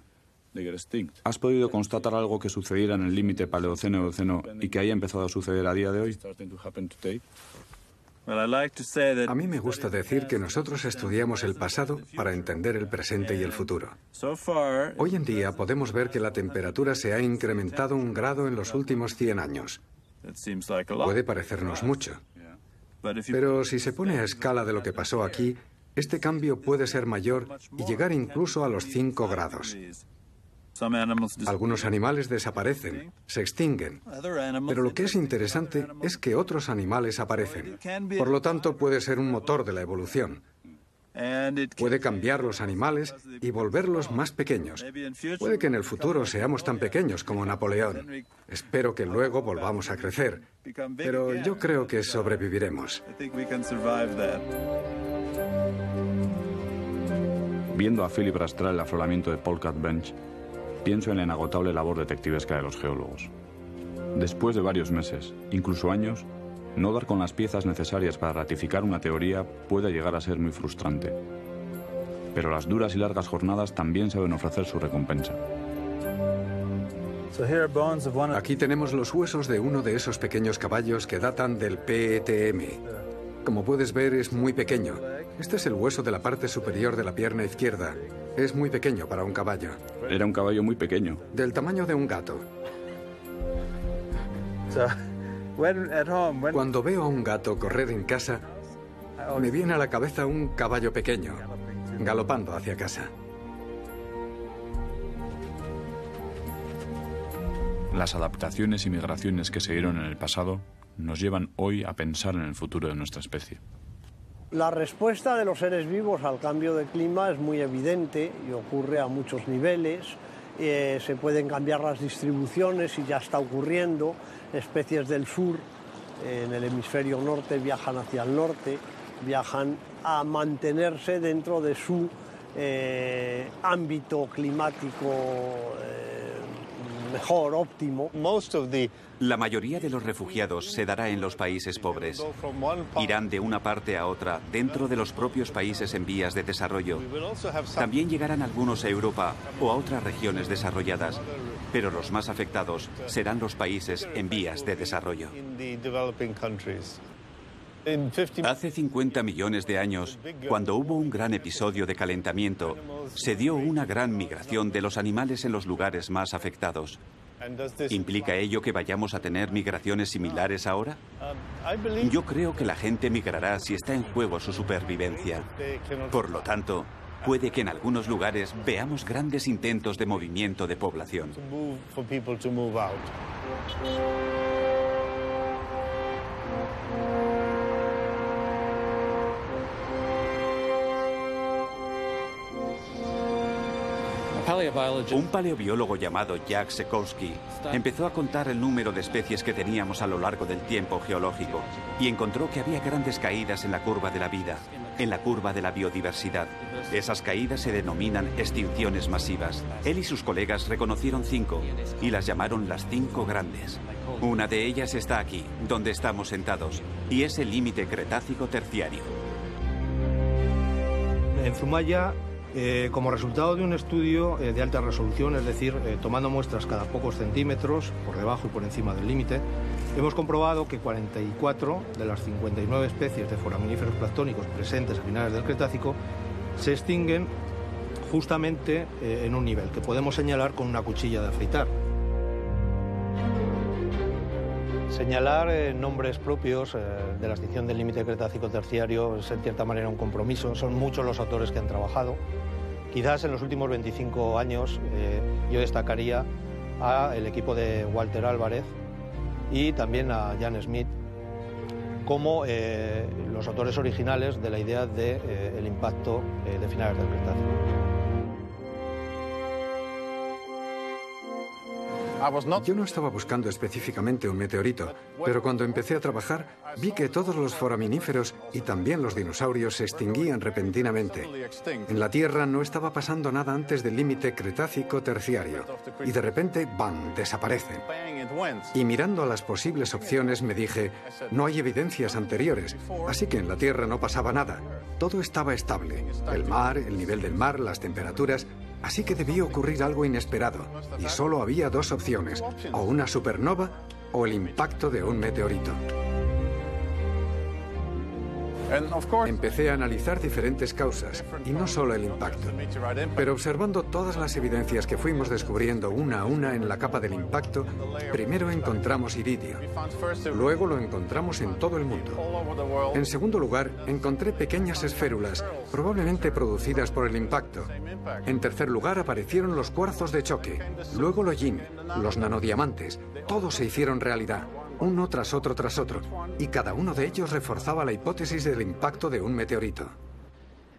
¿Has podido constatar algo que sucediera en el límite paleoceno-eoceno y que haya empezado a suceder a día de hoy? A mí me gusta decir que nosotros estudiamos el pasado para entender el presente y el futuro. Hoy en día podemos ver que la temperatura se ha incrementado un grado en los últimos 100 años. Puede parecernos mucho. Pero si se pone a escala de lo que pasó aquí, este cambio puede ser mayor y llegar incluso a los 5 grados. Algunos animales desaparecen, se extinguen, pero lo que es interesante es que otros animales aparecen. Por lo tanto, puede ser un motor de la evolución. Puede cambiar los animales y volverlos más pequeños. Puede que en el futuro seamos tan pequeños como Napoleón. Espero que luego volvamos a crecer, pero yo creo que sobreviviremos. Viendo a Philip rastrear el afloramiento de Polkat Bench, pienso en la inagotable labor detectivesca de los geólogos. Después de varios meses, incluso años, no dar con las piezas necesarias para ratificar una teoría puede llegar a ser muy frustrante. Pero las duras y largas jornadas también saben ofrecer su recompensa. Aquí tenemos los huesos de uno de esos pequeños caballos que datan del PETM. Como puedes ver, es muy pequeño. Este es el hueso de la parte superior de la pierna izquierda. Es muy pequeño para un caballo. Era un caballo muy pequeño. Del tamaño de un gato. Cuando veo a un gato correr en casa, me viene a la cabeza un caballo pequeño, galopando hacia casa. Las adaptaciones y migraciones que se dieron en el pasado nos llevan hoy a pensar en el futuro de nuestra especie. La respuesta de los seres vivos al cambio de clima es muy evidente y ocurre a muchos niveles. Eh, se pueden cambiar las distribuciones y ya está ocurriendo especies del sur en el hemisferio norte viajan hacia el norte, viajan a mantenerse dentro de su eh, ámbito climático eh, mejor, óptimo. La mayoría de los refugiados se dará en los países pobres. Irán de una parte a otra dentro de los propios países en vías de desarrollo. También llegarán algunos a Europa o a otras regiones desarrolladas, pero los más afectados serán los países en vías de desarrollo. Hace 50 millones de años, cuando hubo un gran episodio de calentamiento, se dio una gran migración de los animales en los lugares más afectados. ¿Implica ello que vayamos a tener migraciones similares ahora? Yo creo que la gente migrará si está en juego su supervivencia. Por lo tanto, puede que en algunos lugares veamos grandes intentos de movimiento de población. Un paleobiólogo llamado Jack Sekowski empezó a contar el número de especies que teníamos a lo largo del tiempo geológico y encontró que había grandes caídas en la curva de la vida, en la curva de la biodiversidad. Esas caídas se denominan extinciones masivas. Él y sus colegas reconocieron cinco y las llamaron las cinco grandes. Una de ellas está aquí, donde estamos sentados, y es el límite Cretácico terciario. En Zumaya eh, como resultado de un estudio eh, de alta resolución, es decir, eh, tomando muestras cada pocos centímetros, por debajo y por encima del límite, hemos comprobado que 44 de las 59 especies de foraminíferos planctónicos presentes a finales del Cretácico se extinguen justamente en un nivel que podemos señalar con una cuchilla de afeitar. Señalar nombres propios de la extinción del límite cretácico terciario es en cierta manera un compromiso. Son muchos los autores que han trabajado. Quizás en los últimos 25 años eh, yo destacaría a el equipo de Walter Álvarez y también a Jan Smith, como los autores originales de la idea del impacto de finales del Cretácico. Yo no estaba buscando específicamente un meteorito, pero cuando empecé a trabajar vi que todos los foraminíferos y también los dinosaurios se extinguían repentinamente. En la Tierra no estaba pasando nada antes del límite Cretácico terciario y de repente, ¡bam!, desaparecen. Y mirando a las posibles opciones me dije, no hay evidencias anteriores, así que en la Tierra no pasaba nada. Todo estaba estable. El mar, el nivel del mar, las temperaturas, Así que debía ocurrir algo inesperado, y solo había dos opciones, o una supernova o el impacto de un meteorito. Empecé a analizar diferentes causas, y no solo el impacto, pero observando todas las evidencias que fuimos descubriendo una a una en la capa del impacto, primero encontramos iridio, luego lo encontramos en todo el mundo. En segundo lugar, encontré pequeñas esférulas, probablemente producidas por el impacto. En tercer lugar, aparecieron los cuarzos de choque, luego lo yin, los nanodiamantes, todos se hicieron realidad uno tras otro tras otro, y cada uno de ellos reforzaba la hipótesis del impacto de un meteorito.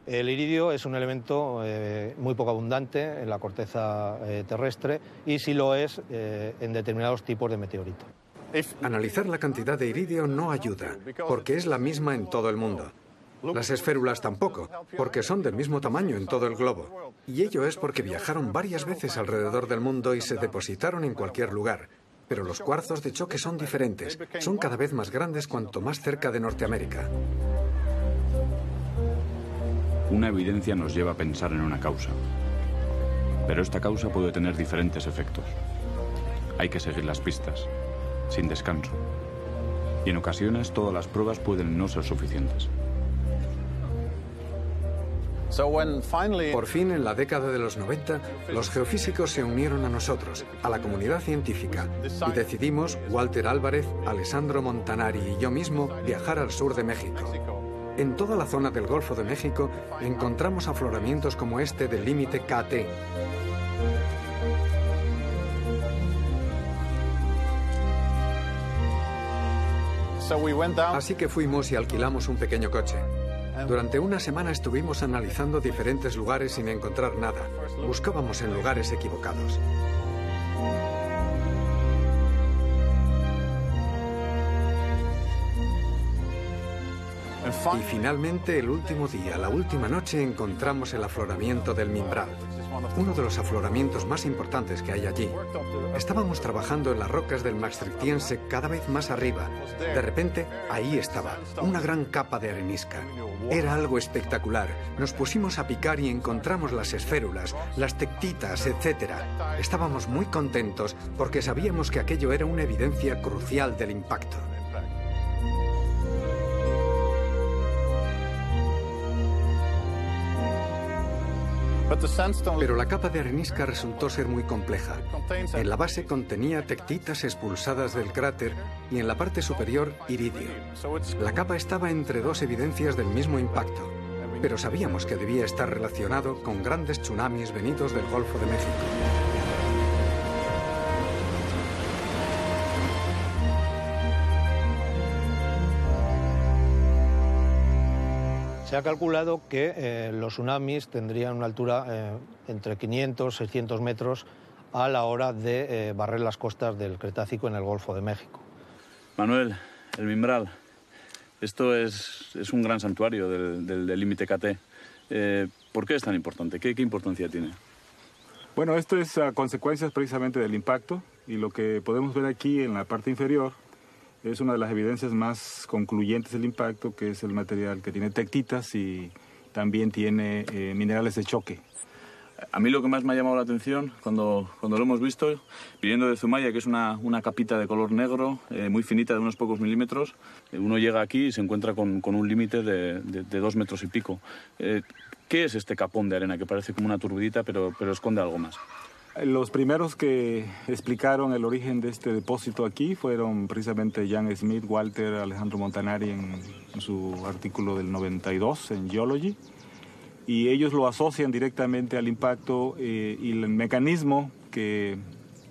El iridio es un elemento eh, muy poco abundante en la corteza eh, terrestre y sí lo es eh, en determinados tipos de meteorito. Analizar la cantidad de iridio no ayuda, porque es la misma en todo el mundo. Las esférulas tampoco, porque son del mismo tamaño en todo el globo. Y ello es porque viajaron varias veces alrededor del mundo y se depositaron en cualquier lugar, pero los cuarzos de choque son diferentes. Son cada vez más grandes cuanto más cerca de Norteamérica. Una evidencia nos lleva a pensar en una causa. Pero esta causa puede tener diferentes efectos. Hay que seguir las pistas, sin descanso. Y en ocasiones todas las pruebas pueden no ser suficientes. Por fin, en la década de los 90, los geofísicos se unieron a nosotros, a la comunidad científica, y decidimos, Walter Álvarez, Alessandro Montanari y yo mismo, viajar al sur de México. En toda la zona del Golfo de México encontramos afloramientos como este del límite KT. Así que fuimos y alquilamos un pequeño coche. Durante una semana estuvimos analizando diferentes lugares sin encontrar nada. Buscábamos en lugares equivocados. Y finalmente, el último día, la última noche, encontramos el afloramiento del Mimbral, uno de los afloramientos más importantes que hay allí. Estábamos trabajando en las rocas del Maastrichtiense cada vez más arriba. De repente, ahí estaba, una gran capa de arenisca. Era algo espectacular. Nos pusimos a picar y encontramos las esférulas, las tectitas, etc. Estábamos muy contentos porque sabíamos que aquello era una evidencia crucial del impacto. Pero la capa de arenisca resultó ser muy compleja. En la base contenía tectitas expulsadas del cráter y en la parte superior iridio. La capa estaba entre dos evidencias del mismo impacto, pero sabíamos que debía estar relacionado con grandes tsunamis venidos del Golfo de México. Se ha calculado que eh, los tsunamis tendrían una altura eh, entre 500 y 600 metros a la hora de eh, barrer las costas del Cretácico en el Golfo de México. Manuel, el Mimbral, esto es, un gran santuario del límite KT. ¿Por qué es tan importante? ¿Qué, importancia tiene? Bueno, esto es a consecuencias precisamente del impacto y lo que podemos ver aquí en la parte inferior es una de las evidencias más concluyentes del impacto, que es el material que tiene tectitas y también tiene eh, minerales de choque. A mí lo que más me ha llamado la atención cuando, cuando lo hemos visto, viniendo de Zumaya, que es una, una capita de color negro, eh, muy finita, de unos pocos milímetros, eh, uno llega aquí y se encuentra con, con un límite de, de, dos metros y pico. ¿Qué es este capón de arena que parece como una turbidita, pero, pero esconde algo más? Los primeros que explicaron el origen de este depósito aquí fueron precisamente Jan Smith, Walter, Alejandro Montanari en, su artículo del 92 en Geology. Y ellos lo asocian directamente al impacto eh, y el mecanismo que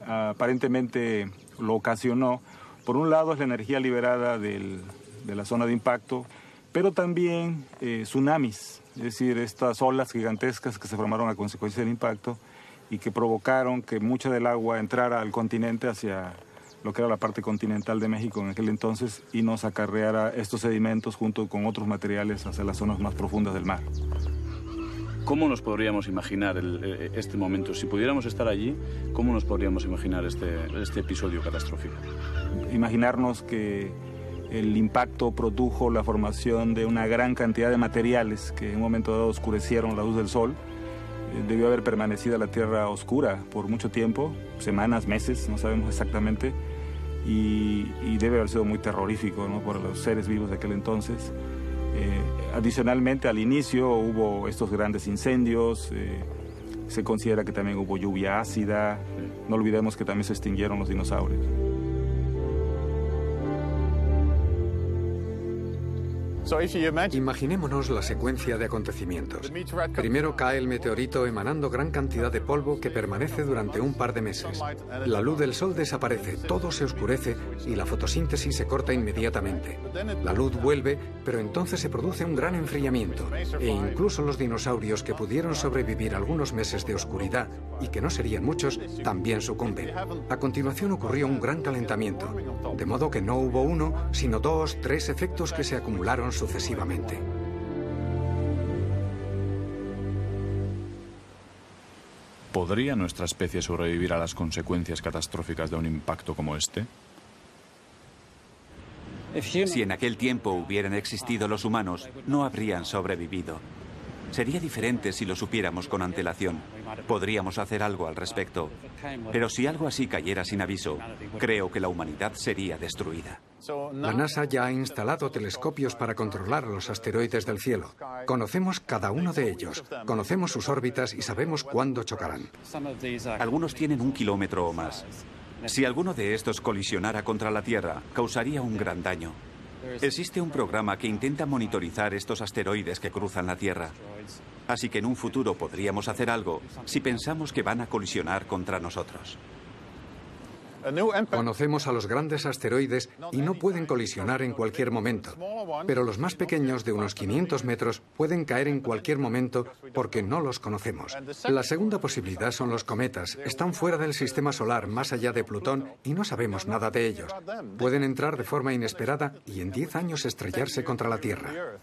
aparentemente lo ocasionó. Por un lado es la energía liberada de la zona de impacto, pero también eh, tsunamis, es decir, estas olas gigantescas que se formaron a consecuencia del impacto y que provocaron que mucha del agua entrara al continente hacia lo que era la parte continental de México en aquel entonces y nos acarreara estos sedimentos junto con otros materiales hacia las zonas más profundas del mar. ¿Cómo nos podríamos imaginar eh, este momento? Si pudiéramos estar allí, ¿cómo nos podríamos imaginar este, este episodio catastrófico? Imaginarnos que el impacto produjo la formación de una gran cantidad de materiales que en un momento dado oscurecieron la luz del sol. Debió haber permanecido la Tierra oscura por mucho tiempo, semanas, meses, no sabemos exactamente, y, debe haber sido muy terrorífico ¿no? por los seres vivos de aquel entonces. Eh, adicionalmente, al inicio hubo estos grandes incendios, eh, se considera que también hubo lluvia ácida, no olvidemos que también se extinguieron los dinosaurios. Imaginémonos la secuencia de acontecimientos. Primero cae el meteorito emanando gran cantidad de polvo que permanece durante un par de meses. La luz del sol desaparece, todo se oscurece y la fotosíntesis se corta inmediatamente. La luz vuelve, pero entonces se produce un gran enfriamiento e incluso los dinosaurios que pudieron sobrevivir algunos meses de oscuridad y que no serían muchos, también sucumben. A continuación ocurrió un gran calentamiento, de modo que no hubo uno, sino dos, tres efectos que se acumularon sucesivamente. ¿Podría nuestra especie sobrevivir a las consecuencias catastróficas de un impacto como este? Si en aquel tiempo hubieran existido los humanos, no habrían sobrevivido. Sería diferente si lo supiéramos con antelación. Podríamos hacer algo al respecto. Pero si algo así cayera sin aviso, creo que la humanidad sería destruida. La NASA ya ha instalado telescopios para controlar los asteroides del cielo. Conocemos cada uno de ellos, conocemos sus órbitas y sabemos cuándo chocarán. Algunos tienen un kilómetro o más. Si alguno de estos colisionara contra la Tierra, causaría un gran daño. Existe un programa que intenta monitorizar estos asteroides que cruzan la Tierra. Así que en un futuro podríamos hacer algo si pensamos que van a colisionar contra nosotros. Conocemos a los grandes asteroides y no pueden colisionar en cualquier momento, pero los más pequeños de unos 500 metros pueden caer en cualquier momento porque no los conocemos. La segunda posibilidad son los cometas. Están fuera del sistema solar, más allá de Plutón, y no sabemos nada de ellos. Pueden entrar de forma inesperada y en 10 años estrellarse contra la Tierra.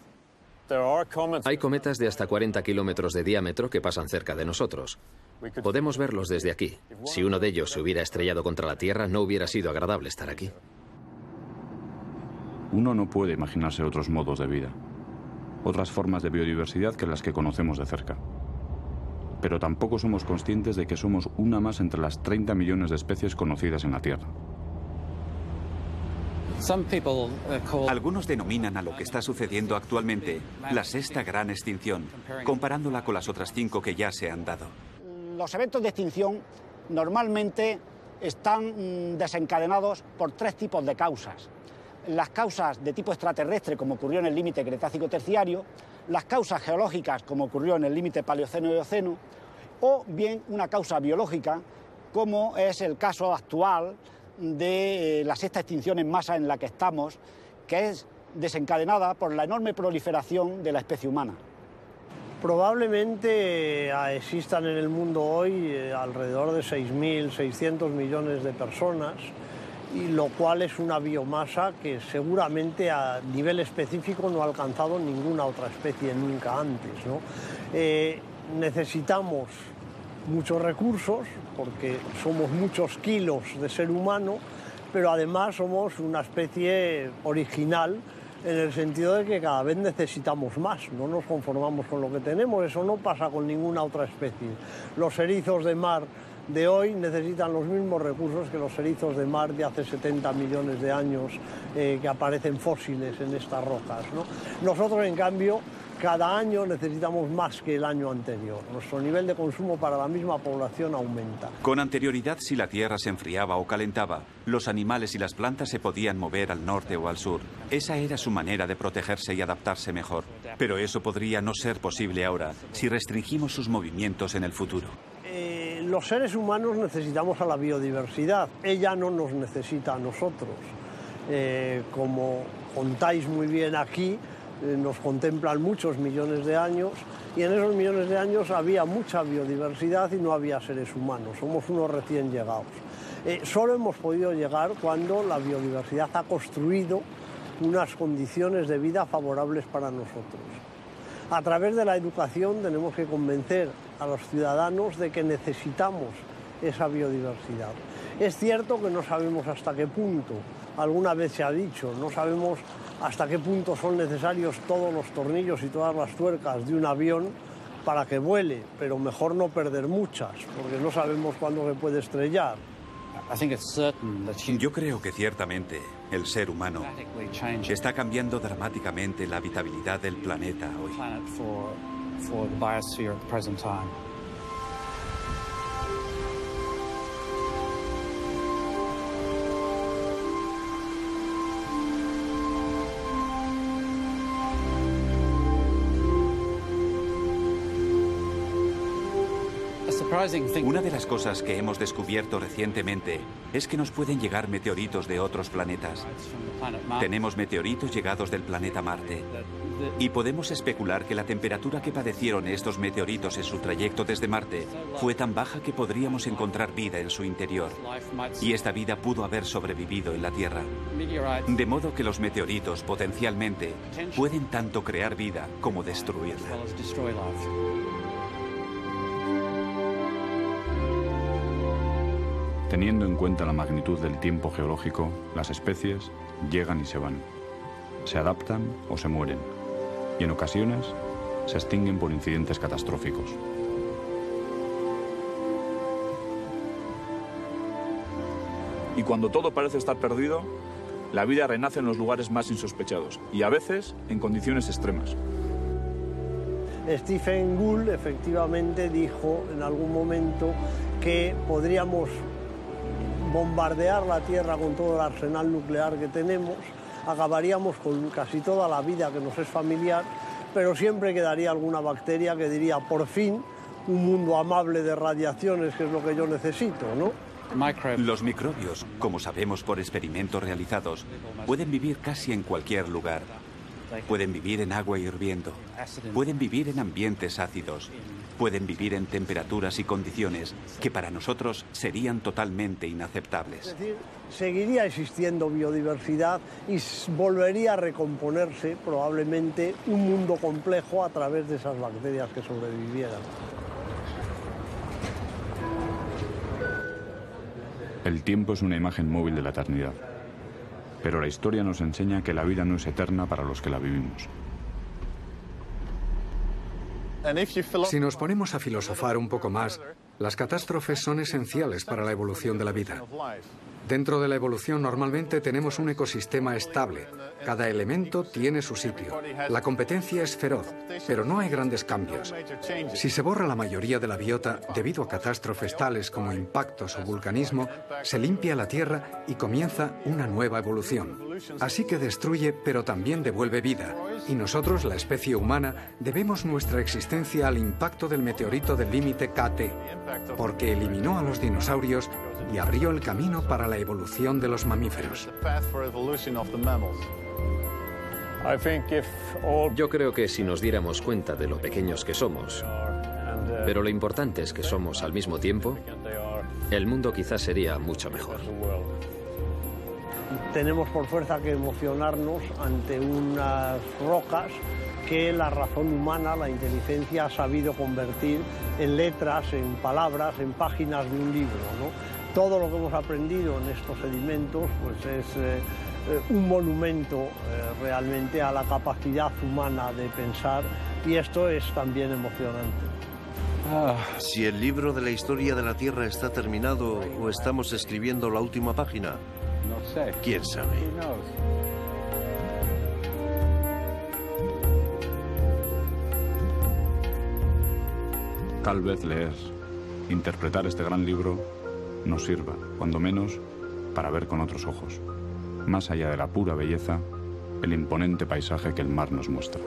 Hay cometas de hasta 40 kilómetros de diámetro que pasan cerca de nosotros. Podemos verlos desde aquí. Si uno de ellos se hubiera estrellado contra la Tierra, no hubiera sido agradable estar aquí. Uno no puede imaginarse otros modos de vida, otras formas de biodiversidad que las que conocemos de cerca. Pero tampoco somos conscientes de que somos una más entre las 30 millones de especies conocidas en la Tierra. Uh, Algunos denominan a lo que está sucediendo actualmente la sexta gran extinción, comparándola con las otras cinco que ya se han dado los eventos de extinción normalmente están mm, desencadenados por tres tipos de causas. Las causas de tipo extraterrestre, como ocurrió en el límite Cretácico terciario, las causas geológicas, como ocurrió en el límite Paleoceno y Oceno, o bien una causa biológica, como es el caso actual de eh, la sexta extinción en masa en la que estamos, que es desencadenada por la enorme proliferación de la especie humana. Probablemente eh, existan en el mundo hoy eh, alrededor de 6.600 millones de personas, y lo cual es una biomasa que seguramente a nivel específico no ha alcanzado ninguna otra especie nunca antes. Eh, necesitamos muchos recursos porque somos muchos kilos de ser humano, pero además somos una especie original en el sentido de que cada vez necesitamos más, no nos conformamos con lo que tenemos, eso no pasa con ninguna otra especie. Los erizos de mar de hoy necesitan los mismos recursos que los erizos de mar de hace 70 millones de años eh, que aparecen fósiles en estas rocas. Nosotros, en cambio, cada año necesitamos más que el año anterior. Nuestro nivel de consumo para la misma población aumenta. Con anterioridad, si la Tierra se enfriaba o calentaba, los animales y las plantas se podían mover al norte o al sur. Esa era su manera de protegerse y adaptarse mejor. Pero eso podría no ser posible ahora si restringimos sus movimientos en el futuro. Eh, los seres humanos necesitamos a la biodiversidad. Ella no nos necesita a nosotros. Eh, como contáis muy bien aquí, nos contemplan muchos millones de años y en esos millones de años había mucha biodiversidad y no había seres humanos, somos unos recién llegados. Eh, solo hemos podido llegar cuando la biodiversidad ha construido unas condiciones de vida favorables para nosotros. A través de la educación tenemos que convencer a los ciudadanos de que necesitamos esa biodiversidad. Es cierto que no sabemos hasta qué punto, alguna vez se ha dicho, no sabemos hasta qué punto son necesarios todos los tornillos y todas las tuercas de un avión para que vuele, pero mejor no perder muchas, porque no sabemos cuándo se puede estrellar. Yo creo que ciertamente el ser humano está cambiando dramáticamente la habitabilidad del planeta hoy. Una de las cosas que hemos descubierto recientemente es que nos pueden llegar meteoritos de otros planetas. Tenemos meteoritos llegados del planeta Marte. Y podemos especular que la temperatura que padecieron estos meteoritos en su trayecto desde Marte fue tan baja que podríamos encontrar vida en su interior. Y esta vida pudo haber sobrevivido en la Tierra. De modo que los meteoritos potencialmente pueden tanto crear vida como destruirla. Teniendo en cuenta la magnitud del tiempo geológico, las especies llegan y se van. Se adaptan o se mueren. Y en ocasiones se extinguen por incidentes catastróficos. Y cuando todo parece estar perdido, la vida renace en los lugares más insospechados y a veces en condiciones extremas. Stephen Gould efectivamente dijo en algún momento que podríamos bombardear la Tierra con todo el arsenal nuclear que tenemos, acabaríamos con casi toda la vida que nos es familiar, pero siempre quedaría alguna bacteria que diría, por fin, un mundo amable de radiaciones, que es lo que yo necesito, ¿no? Los microbios, como sabemos por experimentos realizados, pueden vivir casi en cualquier lugar. Pueden vivir en agua hirviendo, pueden vivir en ambientes ácidos, pueden vivir en temperaturas y condiciones que para nosotros serían totalmente inaceptables. Es decir, seguiría existiendo biodiversidad y volvería a recomponerse probablemente un mundo complejo a través de esas bacterias que sobrevivieran. El tiempo es una imagen móvil de la eternidad, pero la historia nos enseña que la vida no es eterna para los que la vivimos. Si nos ponemos a filosofar un poco más, las catástrofes son esenciales para la evolución de la vida. Dentro de la evolución normalmente tenemos un ecosistema estable. Cada elemento tiene su sitio. La competencia es feroz, pero no hay grandes cambios. Si se borra la mayoría de la biota debido a catástrofes tales como impactos o vulcanismo, se limpia la Tierra y comienza una nueva evolución. Así que destruye, pero también devuelve vida. Y nosotros, la especie humana, debemos nuestra existencia al impacto del meteorito del límite KT, porque eliminó a los dinosaurios y abrió el camino para la evolución de los mamíferos. Yo creo que si nos diéramos cuenta de lo pequeños que somos, pero lo importante es que somos al mismo tiempo, el mundo quizás sería mucho mejor. Tenemos por fuerza que emocionarnos ante unas rocas que la razón humana, la inteligencia, ha sabido convertir en letras, en palabras, en páginas de un libro. ¿no? todo lo que hemos aprendido en estos sedimentos pues es eh, un monumento eh, realmente a la capacidad humana de pensar y esto es también emocionante. Ah. Si el libro de la historia de la Tierra está terminado o estamos escribiendo la última página, no sé. ¿Quién sabe? Tal vez leer, interpretar este gran libro nos sirva, cuando menos, para ver con otros ojos, más allá de la pura belleza, el imponente paisaje que el mar nos muestra.